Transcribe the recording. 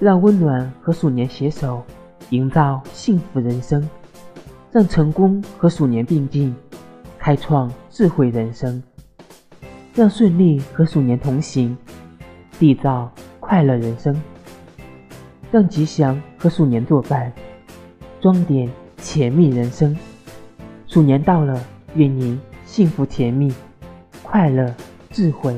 让温暖和鼠年携手营造幸福人生让成功和鼠年并进开创智慧人生让顺利和鼠年同行缔造快乐人生让吉祥和鼠年作伴装点甜蜜人生。鼠年到了愿您幸福甜蜜快乐智慧。